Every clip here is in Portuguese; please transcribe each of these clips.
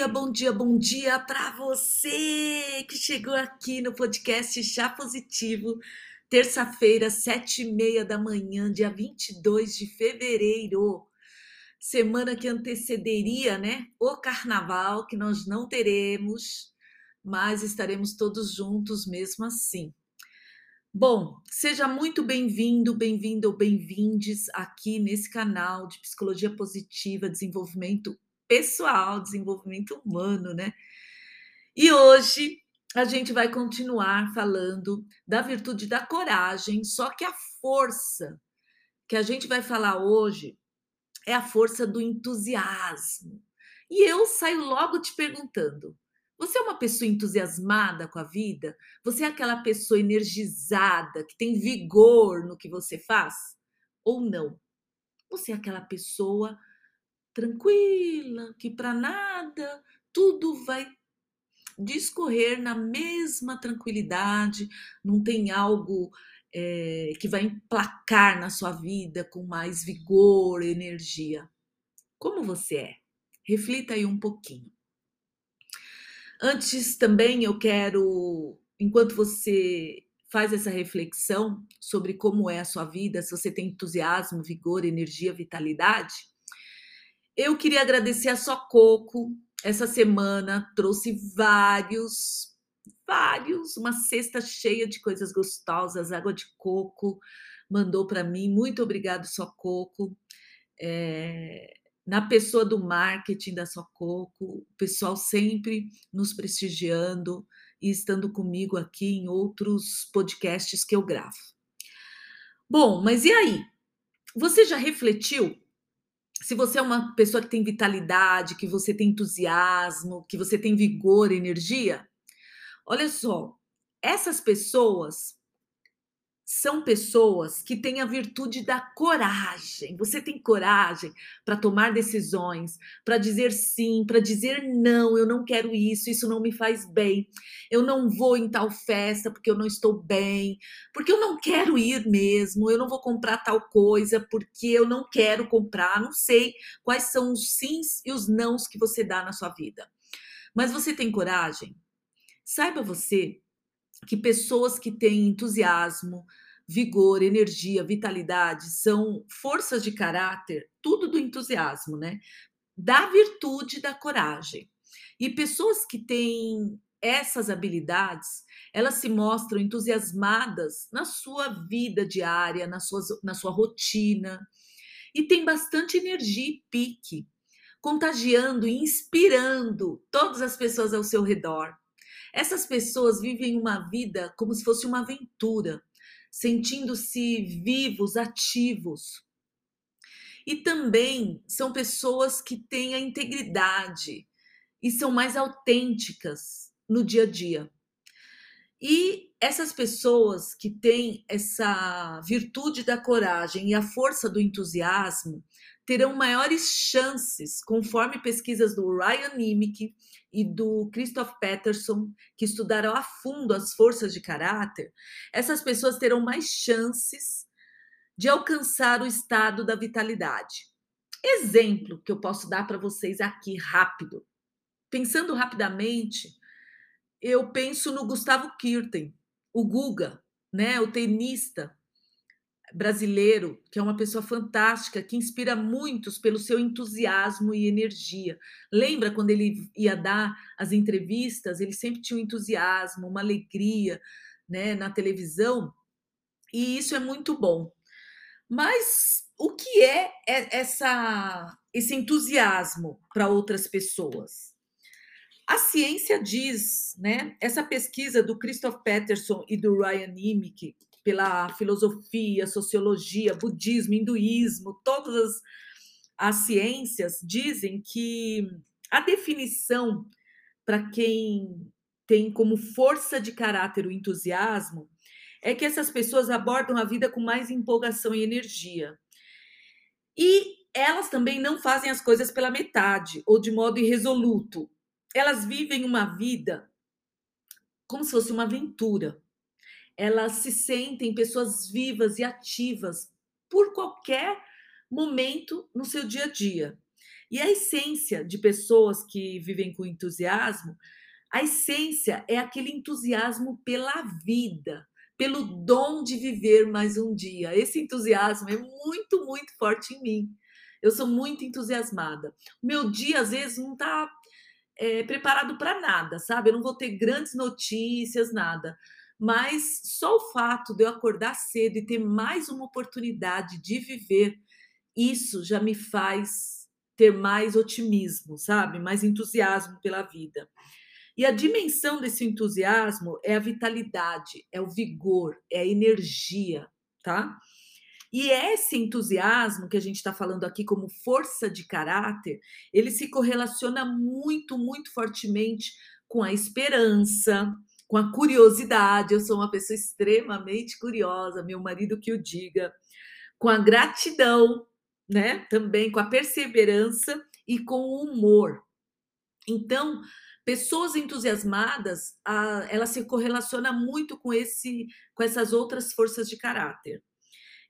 Bom dia, bom dia, bom dia para você que chegou aqui no podcast Chá Positivo, terça-feira, sete e meia da manhã, dia 22 de fevereiro, semana que antecederia, né, o carnaval, que nós não teremos, mas estaremos todos juntos mesmo assim. Bom, seja muito bem-vindo, bem-vindo ou bem-vindes aqui nesse canal de Psicologia Positiva, Desenvolvimento pessoal, desenvolvimento humano, né? E hoje a gente vai continuar falando da virtude da coragem, só que a força que a gente vai falar hoje é a força do entusiasmo. E eu saio logo te perguntando: você é uma pessoa entusiasmada com a vida? Você é aquela pessoa energizada, que tem vigor no que você faz? Ou não? Você é aquela pessoa tranquila, que para nada tudo vai discorrer na mesma tranquilidade, não tem algo é, que vai emplacar na sua vida com mais vigor, energia. Como você é? Reflita aí um pouquinho. Antes também eu quero, enquanto você faz essa reflexão sobre como é a sua vida, se você tem entusiasmo, vigor, energia, vitalidade, eu queria agradecer a Sococo. Essa semana trouxe vários, vários, uma cesta cheia de coisas gostosas, água de coco, mandou para mim. Muito obrigado, Sococo. É, na pessoa do marketing da Sococo, o pessoal sempre nos prestigiando e estando comigo aqui em outros podcasts que eu gravo. Bom, mas e aí? Você já refletiu se você é uma pessoa que tem vitalidade, que você tem entusiasmo, que você tem vigor, energia, olha só, essas pessoas são pessoas que têm a virtude da coragem. Você tem coragem para tomar decisões, para dizer sim, para dizer não, eu não quero isso, isso não me faz bem. Eu não vou em tal festa porque eu não estou bem, porque eu não quero ir mesmo, eu não vou comprar tal coisa porque eu não quero comprar. Não sei quais são os sims e os nãos que você dá na sua vida. Mas você tem coragem? Saiba você que pessoas que têm entusiasmo, vigor, energia, vitalidade são forças de caráter, tudo do entusiasmo, né? Da virtude da coragem. E pessoas que têm essas habilidades, elas se mostram entusiasmadas na sua vida diária, na sua, na sua rotina, e tem bastante energia e pique, contagiando e inspirando todas as pessoas ao seu redor. Essas pessoas vivem uma vida como se fosse uma aventura, sentindo-se vivos, ativos. E também são pessoas que têm a integridade e são mais autênticas no dia a dia. E essas pessoas que têm essa virtude da coragem e a força do entusiasmo terão maiores chances, conforme pesquisas do Ryan Nimick e do Christoph Peterson, que estudaram a fundo as forças de caráter, essas pessoas terão mais chances de alcançar o estado da vitalidade. Exemplo que eu posso dar para vocês aqui rápido. Pensando rapidamente, eu penso no Gustavo Kirten, o Guga, né, o tenista brasileiro, que é uma pessoa fantástica, que inspira muitos pelo seu entusiasmo e energia. Lembra quando ele ia dar as entrevistas, ele sempre tinha um entusiasmo, uma alegria, né, na televisão, e isso é muito bom. Mas o que é essa esse entusiasmo para outras pessoas? A ciência diz, né? Essa pesquisa do Christoph Peterson e do Ryan Nimick, pela filosofia, sociologia, budismo, hinduísmo, todas as, as ciências dizem que a definição para quem tem como força de caráter o entusiasmo é que essas pessoas abordam a vida com mais empolgação e energia. E elas também não fazem as coisas pela metade ou de modo irresoluto. Elas vivem uma vida como se fosse uma aventura elas se sentem pessoas vivas e ativas por qualquer momento no seu dia a dia. E a essência de pessoas que vivem com entusiasmo, a essência é aquele entusiasmo pela vida, pelo dom de viver mais um dia. Esse entusiasmo é muito, muito forte em mim. Eu sou muito entusiasmada. O meu dia, às vezes, não está é, preparado para nada, sabe? Eu não vou ter grandes notícias, nada. Mas só o fato de eu acordar cedo e ter mais uma oportunidade de viver, isso já me faz ter mais otimismo, sabe? Mais entusiasmo pela vida. E a dimensão desse entusiasmo é a vitalidade, é o vigor, é a energia, tá? E esse entusiasmo que a gente está falando aqui como força de caráter, ele se correlaciona muito, muito fortemente com a esperança, com a curiosidade. Eu sou uma pessoa extremamente curiosa, meu marido que o diga, com a gratidão, né? Também com a perseverança e com o humor. Então, pessoas entusiasmadas, a, ela se correlaciona muito com esse, com essas outras forças de caráter.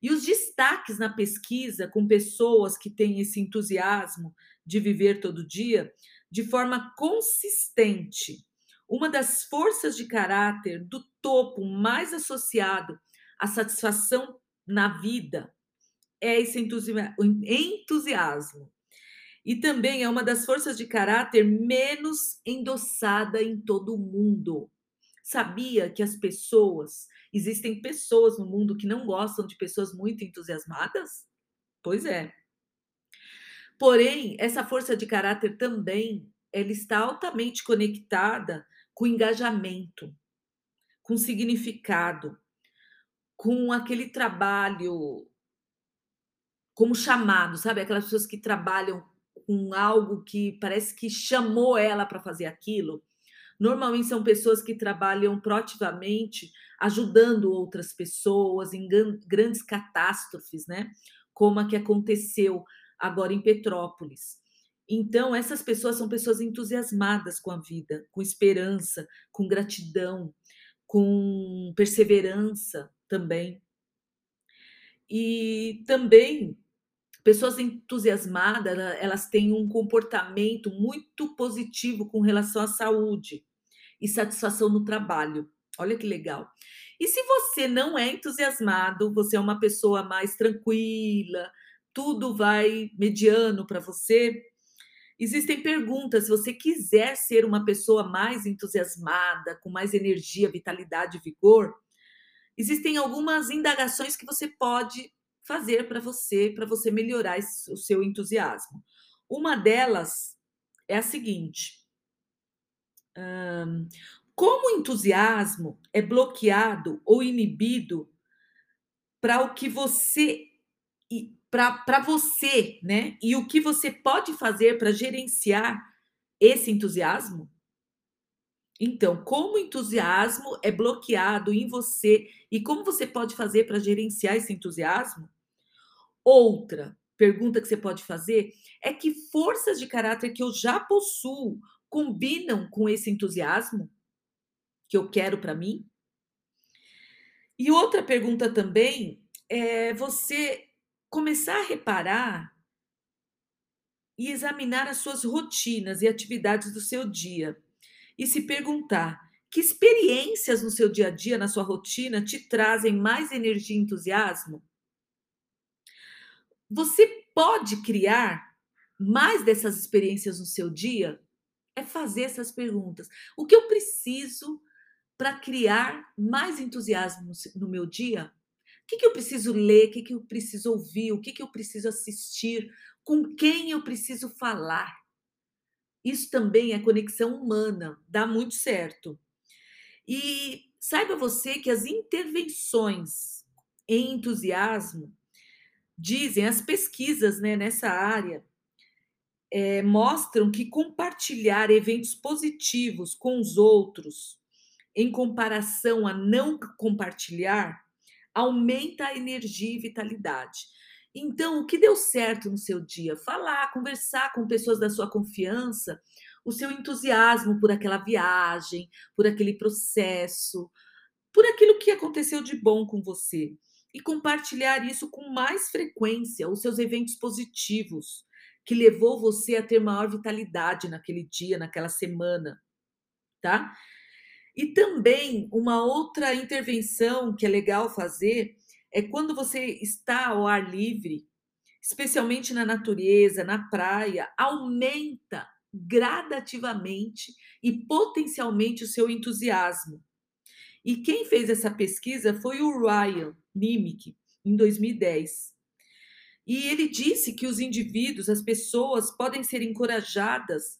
E os destaques na pesquisa com pessoas que têm esse entusiasmo de viver todo dia, de forma consistente, uma das forças de caráter do topo mais associado à satisfação na vida é esse entusiasmo e também é uma das forças de caráter menos endossada em todo o mundo. Sabia que as pessoas, existem pessoas no mundo que não gostam de pessoas muito entusiasmadas? Pois é. Porém, essa força de caráter também, ela está altamente conectada com engajamento, com significado, com aquele trabalho como chamado, sabe? Aquelas pessoas que trabalham com algo que parece que chamou ela para fazer aquilo. Normalmente são pessoas que trabalham proativamente, ajudando outras pessoas em grandes catástrofes, né? Como a que aconteceu agora em Petrópolis. Então, essas pessoas são pessoas entusiasmadas com a vida, com esperança, com gratidão, com perseverança também. E também Pessoas entusiasmadas, elas têm um comportamento muito positivo com relação à saúde e satisfação no trabalho. Olha que legal. E se você não é entusiasmado, você é uma pessoa mais tranquila, tudo vai mediano para você, existem perguntas. Se você quiser ser uma pessoa mais entusiasmada, com mais energia, vitalidade e vigor, existem algumas indagações que você pode fazer para você, para você melhorar esse, o seu entusiasmo. Uma delas é a seguinte: como o entusiasmo é bloqueado ou inibido para o que você para você, né? E o que você pode fazer para gerenciar esse entusiasmo? Então, como o entusiasmo é bloqueado em você e como você pode fazer para gerenciar esse entusiasmo? Outra pergunta que você pode fazer é que forças de caráter que eu já possuo combinam com esse entusiasmo que eu quero para mim? E outra pergunta também é você começar a reparar e examinar as suas rotinas e atividades do seu dia e se perguntar que experiências no seu dia a dia, na sua rotina, te trazem mais energia e entusiasmo? Você pode criar mais dessas experiências no seu dia? É fazer essas perguntas. O que eu preciso para criar mais entusiasmo no meu dia? Que, que eu preciso ler? O que, que eu preciso ouvir? O que, que eu preciso assistir? Com quem eu preciso falar? Isso também é conexão humana, dá muito certo. E saiba você que as intervenções em entusiasmo dizem, as pesquisas né, nessa área é, mostram que compartilhar eventos positivos com os outros, em comparação a não compartilhar, aumenta a energia e vitalidade. Então, o que deu certo no seu dia? Falar, conversar com pessoas da sua confiança, o seu entusiasmo por aquela viagem, por aquele processo, por aquilo que aconteceu de bom com você. E compartilhar isso com mais frequência, os seus eventos positivos, que levou você a ter maior vitalidade naquele dia, naquela semana, tá? E também uma outra intervenção que é legal fazer é quando você está ao ar livre, especialmente na natureza, na praia, aumenta gradativamente e potencialmente o seu entusiasmo. E quem fez essa pesquisa foi o Ryan Nimick, em 2010. E ele disse que os indivíduos, as pessoas, podem ser encorajadas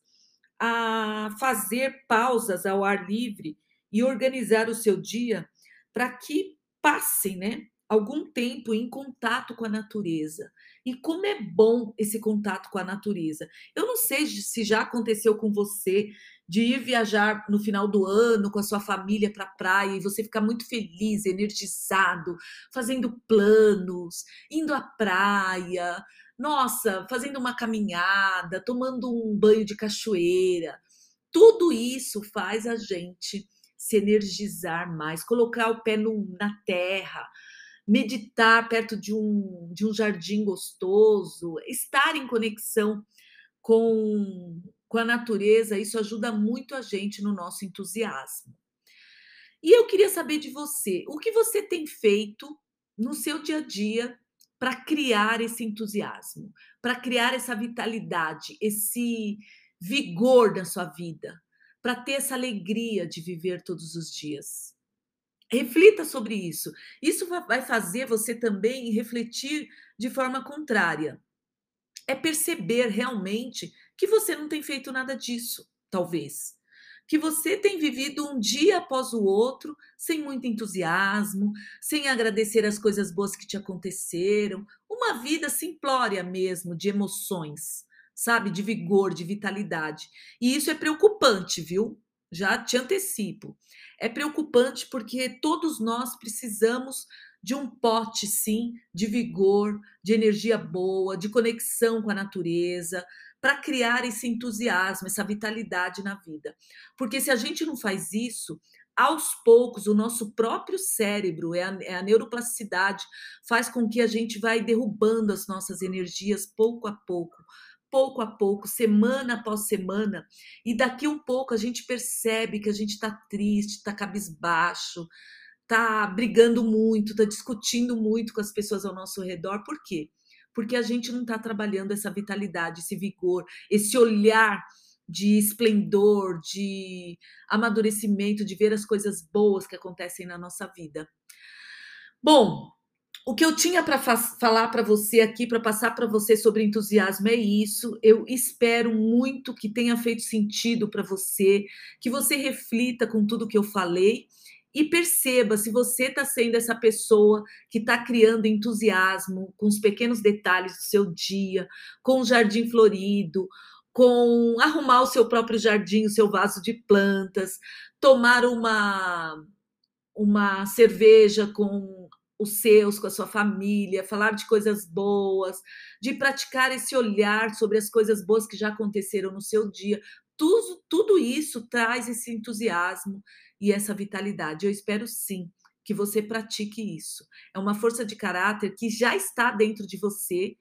a fazer pausas ao ar livre e organizar o seu dia para que passem, né, algum tempo em contato com a natureza. E como é bom esse contato com a natureza. Eu não sei se já aconteceu com você de ir viajar no final do ano com a sua família para a praia e você ficar muito feliz, energizado, fazendo planos, indo à praia, nossa, fazendo uma caminhada, tomando um banho de cachoeira. Tudo isso faz a gente se energizar mais, colocar o pé no, na terra, meditar perto de um, de um jardim gostoso, estar em conexão com, com a natureza, isso ajuda muito a gente no nosso entusiasmo. E eu queria saber de você, o que você tem feito no seu dia a dia para criar esse entusiasmo, para criar essa vitalidade, esse vigor na sua vida, para ter essa alegria de viver todos os dias. Reflita sobre isso. Isso vai fazer você também refletir de forma contrária. É perceber realmente que você não tem feito nada disso, talvez. Que você tem vivido um dia após o outro sem muito entusiasmo, sem agradecer as coisas boas que te aconteceram, uma vida simplória mesmo de emoções, sabe? De vigor, de vitalidade. E isso é preocupante, viu? Já te antecipo é preocupante porque todos nós precisamos de um pote, sim, de vigor, de energia boa, de conexão com a natureza, para criar esse entusiasmo, essa vitalidade na vida. Porque se a gente não faz isso, aos poucos, o nosso próprio cérebro, é a, é a, neuroplasticidade, faz com que a gente vai derrubando as nossas energias pouco a pouco pouco a pouco, semana após semana, e daqui um pouco a gente percebe que a gente está triste, está cabisbaixo, está brigando muito, está discutindo muito com as pessoas ao nosso redor. Por quê? Porque a gente não está trabalhando essa vitalidade, esse vigor, esse olhar de esplendor, de amadurecimento, de ver as coisas boas que acontecem na nossa vida. Bom, o que eu tinha para falar para você aqui, para passar para você sobre entusiasmo é isso. Eu espero muito que tenha feito sentido para você, que você reflita com tudo que eu falei e perceba se você está sendo essa pessoa que está criando entusiasmo com os pequenos detalhes do seu dia, com o jardim florido, com arrumar o seu próprio jardim, o seu vaso de plantas, tomar uma uma cerveja com os seus, com a sua família, falar de coisas boas, de praticar esse olhar sobre as coisas boas que já aconteceram no seu dia. Tudo, tudo isso traz esse entusiasmo e essa vitalidade. Eu espero sim que você pratique isso. É uma força de caráter que já está dentro de você.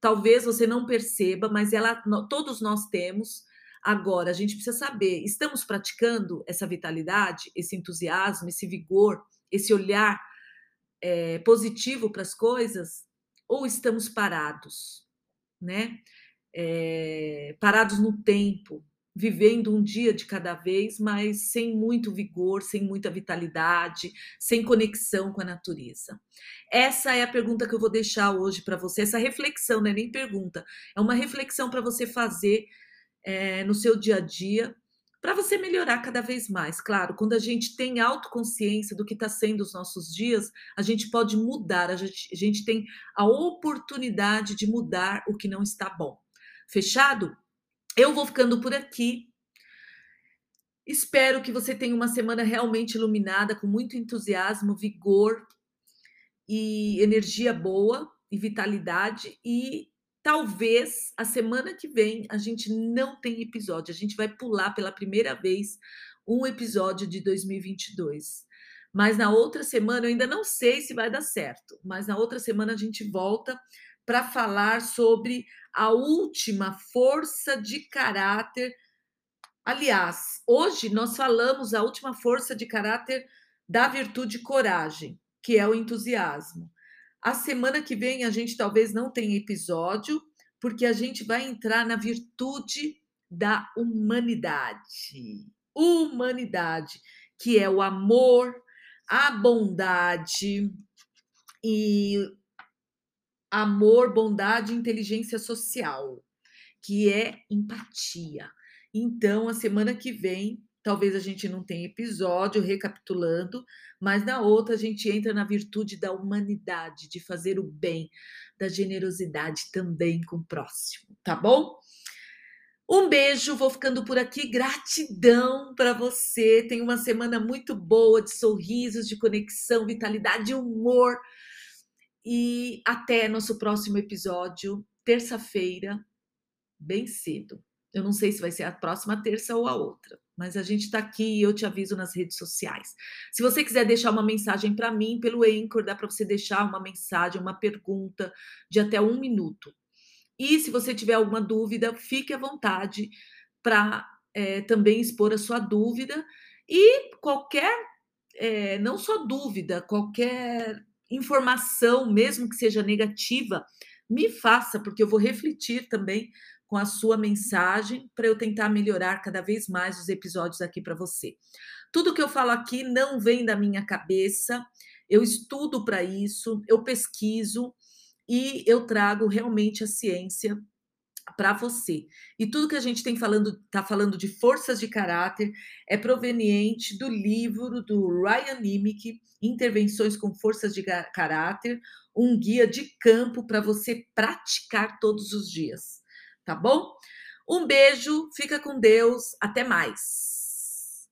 Talvez você não perceba, mas ela todos nós temos. Agora, a gente precisa saber, estamos praticando essa vitalidade, esse entusiasmo, esse vigor, esse olhar é, positivo para as coisas ou estamos parados, né? É, parados no tempo, vivendo um dia de cada vez, mas sem muito vigor, sem muita vitalidade, sem conexão com a natureza. Essa é a pergunta que eu vou deixar hoje para você, essa reflexão, não é nem pergunta, é uma reflexão para você fazer é, no seu dia a dia para você melhorar cada vez mais. Claro, quando a gente tem autoconsciência do que está sendo os nossos dias, a gente pode mudar, a gente, a gente tem a oportunidade de mudar o que não está bom. Fechado? Eu vou ficando por aqui. Espero que você tenha uma semana realmente iluminada, com muito entusiasmo, vigor e energia boa e vitalidade. E talvez a semana que vem a gente não tenha episódio. A gente vai pular pela primeira vez um episódio de 2022. Mas na outra semana, eu ainda não sei se vai dar certo, mas na outra semana a gente volta para falar sobre a última força de caráter. Aliás, hoje nós falamos a última força de caráter da virtude coragem, que é o entusiasmo. A semana que vem a gente talvez não tenha episódio, porque a gente vai entrar na virtude da humanidade. Humanidade, que é o amor, a bondade e amor, bondade e inteligência social, que é empatia. Então, a semana que vem, talvez a gente não tenha episódio recapitulando, mas na outra a gente entra na virtude da humanidade, de fazer o bem, da generosidade também com o próximo, tá bom? Um beijo, vou ficando por aqui. Gratidão para você. Tenha uma semana muito boa de sorrisos, de conexão, vitalidade e humor. E até nosso próximo episódio, terça-feira, bem cedo. Eu não sei se vai ser a próxima terça ou a outra, mas a gente está aqui e eu te aviso nas redes sociais. Se você quiser deixar uma mensagem para mim pelo Anchor, dá para você deixar uma mensagem, uma pergunta de até um minuto. E se você tiver alguma dúvida, fique à vontade para é, também expor a sua dúvida e qualquer, é, não só dúvida, qualquer informação, mesmo que seja negativa, me faça, porque eu vou refletir também com a sua mensagem para eu tentar melhorar cada vez mais os episódios aqui para você. Tudo que eu falo aqui não vem da minha cabeça, eu estudo para isso, eu pesquiso e eu trago realmente a ciência para você. E tudo que a gente tem falando, está falando de forças de caráter, é proveniente do livro do Ryan Nimick, Intervenções com Forças de Caráter, um guia de campo para você praticar todos os dias. Tá bom? Um beijo, fica com Deus, até mais.